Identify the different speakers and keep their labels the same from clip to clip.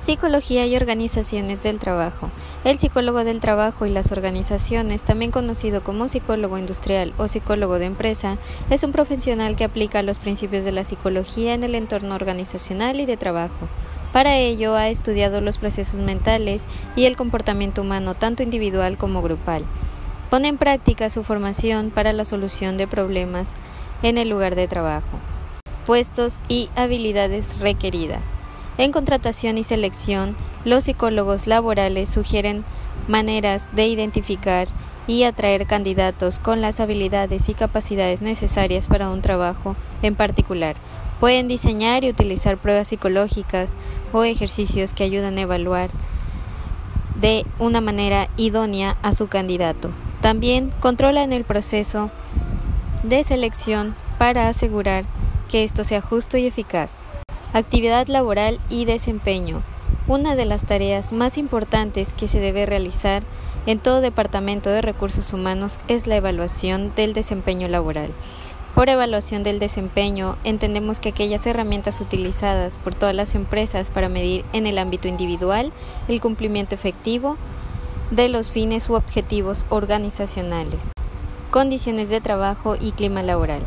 Speaker 1: Psicología y organizaciones del trabajo. El psicólogo del trabajo y las organizaciones, también conocido como psicólogo industrial o psicólogo de empresa, es un profesional que aplica los principios de la psicología en el entorno organizacional y de trabajo. Para ello ha estudiado los procesos mentales y el comportamiento humano tanto individual como grupal. Pone en práctica su formación para la solución de problemas en el lugar de trabajo, puestos y habilidades requeridas. En contratación y selección, los psicólogos laborales sugieren maneras de identificar y atraer candidatos con las habilidades y capacidades necesarias para un trabajo en particular. Pueden diseñar y utilizar pruebas psicológicas o ejercicios que ayudan a evaluar de una manera idónea a su candidato. También controlan el proceso de selección para asegurar que esto sea justo y eficaz. Actividad laboral y desempeño. Una de las tareas más importantes que se debe realizar en todo departamento de recursos humanos es la evaluación del desempeño laboral. Por evaluación del desempeño entendemos que aquellas herramientas utilizadas por todas las empresas para medir en el ámbito individual el cumplimiento efectivo de los fines u objetivos organizacionales, condiciones de trabajo y clima laboral.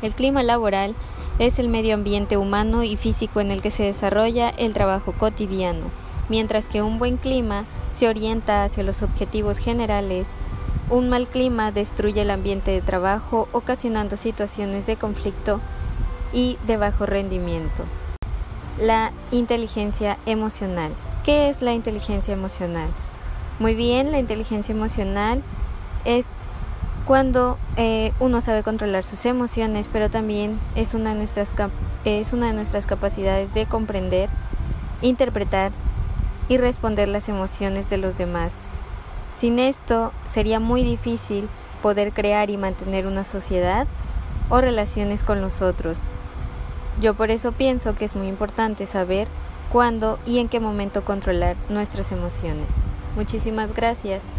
Speaker 1: El clima laboral es el medio ambiente humano y físico en el que se desarrolla el trabajo cotidiano, mientras que un buen clima se orienta hacia los objetivos generales, un mal clima destruye el ambiente de trabajo ocasionando situaciones de conflicto y de bajo rendimiento. La inteligencia emocional. ¿Qué es la inteligencia emocional? Muy bien, la inteligencia emocional es cuando eh, uno sabe controlar sus emociones, pero también es una, de nuestras es una de nuestras capacidades de comprender, interpretar y responder las emociones de los demás. Sin esto sería muy difícil poder crear y mantener una sociedad o relaciones con los otros. Yo por eso pienso que es muy importante saber cuándo y en qué momento controlar nuestras emociones. Muchísimas gracias.